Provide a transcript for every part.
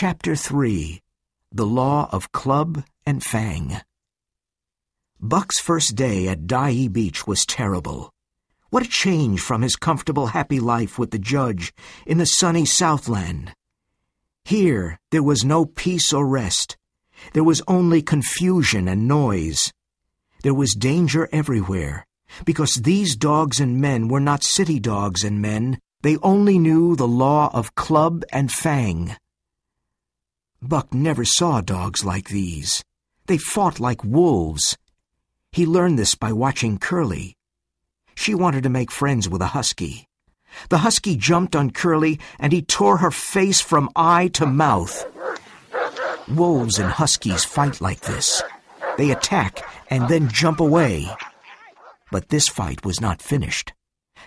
Chapter 3 The Law of Club and Fang Buck's first day at Dyea Beach was terrible. What a change from his comfortable, happy life with the judge in the sunny Southland. Here, there was no peace or rest. There was only confusion and noise. There was danger everywhere, because these dogs and men were not city dogs and men. They only knew the law of club and fang. Buck never saw dogs like these. They fought like wolves. He learned this by watching Curly. She wanted to make friends with a husky. The husky jumped on Curly and he tore her face from eye to mouth. Wolves and huskies fight like this. They attack and then jump away. But this fight was not finished.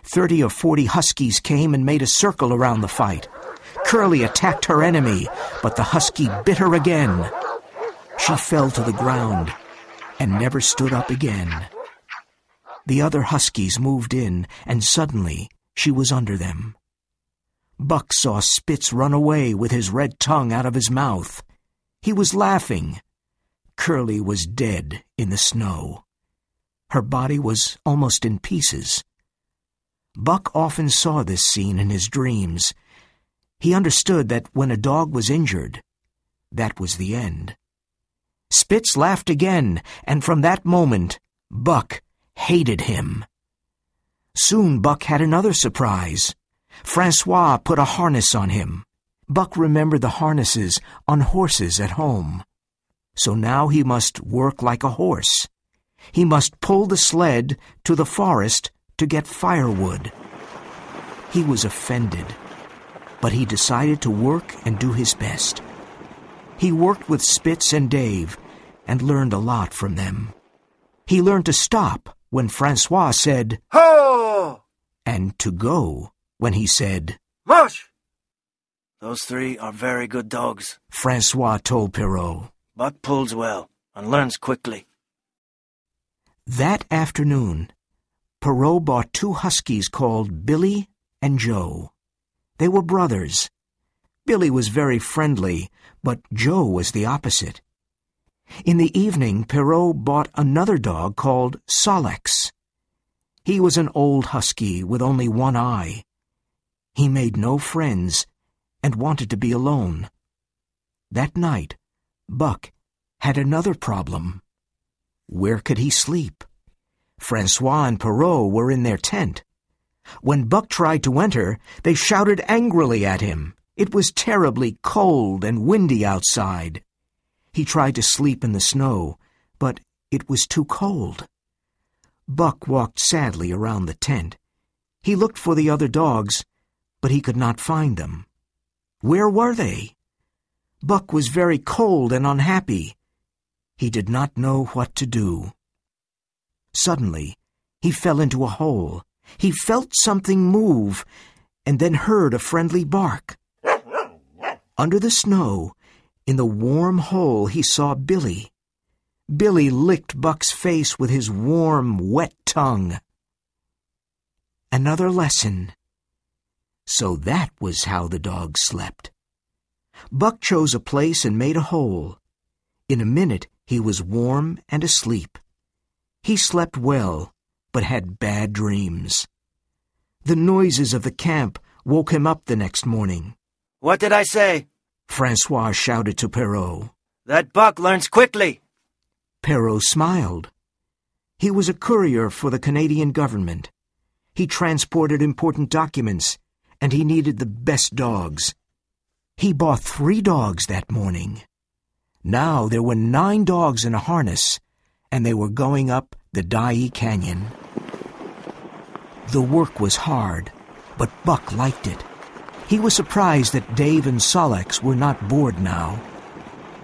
Thirty or forty huskies came and made a circle around the fight. Curly attacked her enemy, but the husky bit her again. She fell to the ground and never stood up again. The other huskies moved in, and suddenly she was under them. Buck saw Spitz run away with his red tongue out of his mouth. He was laughing. Curly was dead in the snow. Her body was almost in pieces. Buck often saw this scene in his dreams. He understood that when a dog was injured, that was the end. Spitz laughed again, and from that moment, Buck hated him. Soon Buck had another surprise. Francois put a harness on him. Buck remembered the harnesses on horses at home. So now he must work like a horse. He must pull the sled to the forest to get firewood. He was offended but he decided to work and do his best. He worked with Spitz and Dave and learned a lot from them. He learned to stop when Francois said, Ho! and to go when he said, Mush! Those three are very good dogs. Francois told Perrault. Buck pulls well and learns quickly. That afternoon, Perrault bought two huskies called Billy and Joe. They were brothers. Billy was very friendly, but Joe was the opposite. In the evening, Perrault bought another dog called Sol-leks. He was an old husky with only one eye. He made no friends and wanted to be alone. That night, Buck had another problem. Where could he sleep? Francois and Perrault were in their tent. When Buck tried to enter, they shouted angrily at him. It was terribly cold and windy outside. He tried to sleep in the snow, but it was too cold. Buck walked sadly around the tent. He looked for the other dogs, but he could not find them. Where were they? Buck was very cold and unhappy. He did not know what to do. Suddenly, he fell into a hole. He felt something move and then heard a friendly bark. Under the snow, in the warm hole, he saw Billy. Billy licked Buck's face with his warm, wet tongue. Another lesson. So that was how the dog slept. Buck chose a place and made a hole. In a minute, he was warm and asleep. He slept well, but had bad dreams. The noises of the camp woke him up the next morning. What did I say? Francois shouted to Perrault. That Buck learns quickly. Perrault smiled. He was a courier for the Canadian government. He transported important documents, and he needed the best dogs. He bought three dogs that morning. Now there were nine dogs in a harness, and they were going up the Dyea Canyon. The work was hard, but Buck liked it. He was surprised that Dave and Sol-leks were not bored now.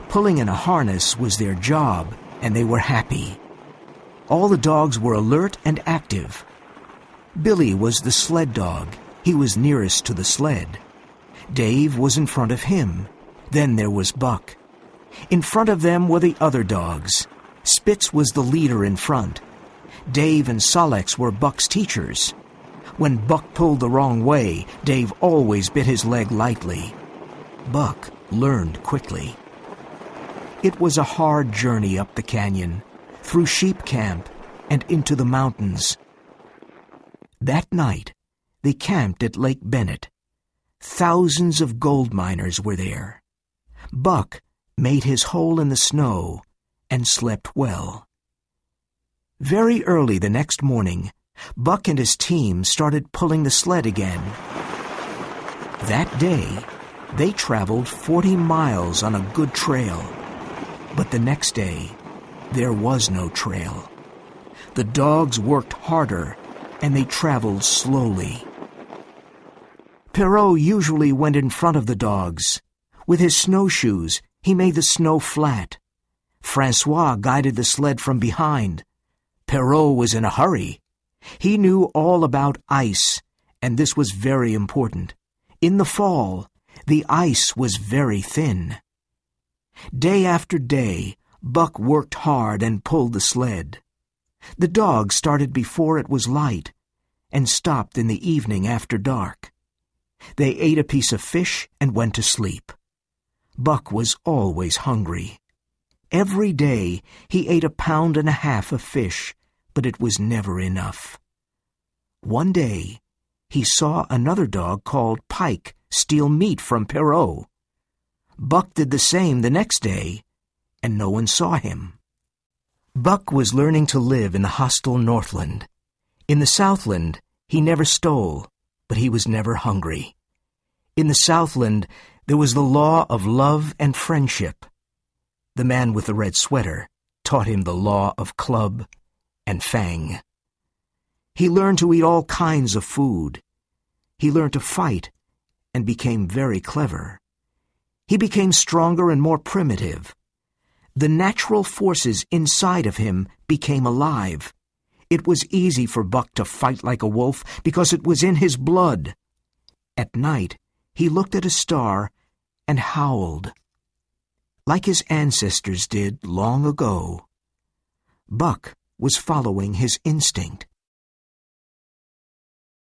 Pulling in a harness was their job, and they were happy. All the dogs were alert and active. Billy was the sled dog. He was nearest to the sled. Dave was in front of him. Then there was Buck. In front of them were the other dogs. Spitz was the leader in front. Dave and Sol-leks were Buck's teachers. When Buck pulled the wrong way, Dave always bit his leg lightly. Buck learned quickly. It was a hard journey up the canyon, through sheep camp, and into the mountains. That night, they camped at Lake Bennett. Thousands of gold miners were there. Buck made his hole in the snow and slept well. Very early the next morning, Buck and his team started pulling the sled again. That day, they traveled 40 miles on a good trail. But the next day, there was no trail. The dogs worked harder and they traveled slowly. Perrault usually went in front of the dogs. With his snowshoes, he made the snow flat. Francois guided the sled from behind. Perrault was in a hurry. He knew all about ice, and this was very important. In the fall, the ice was very thin. Day after day, Buck worked hard and pulled the sled. The dogs started before it was light and stopped in the evening after dark. They ate a piece of fish and went to sleep. Buck was always hungry. Every day he ate a pound and a half of fish, but it was never enough. One day he saw another dog called Pike steal meat from Perrault. Buck did the same the next day, and no one saw him. Buck was learning to live in the hostile Northland. In the Southland, he never stole, but he was never hungry. In the Southland, there was the law of love and friendship. The man with the red sweater taught him the law of club and fang. He learned to eat all kinds of food. He learned to fight and became very clever. He became stronger and more primitive. The natural forces inside of him became alive. It was easy for Buck to fight like a wolf because it was in his blood. At night, he looked at a star and howled. Like his ancestors did long ago, Buck was following his instinct.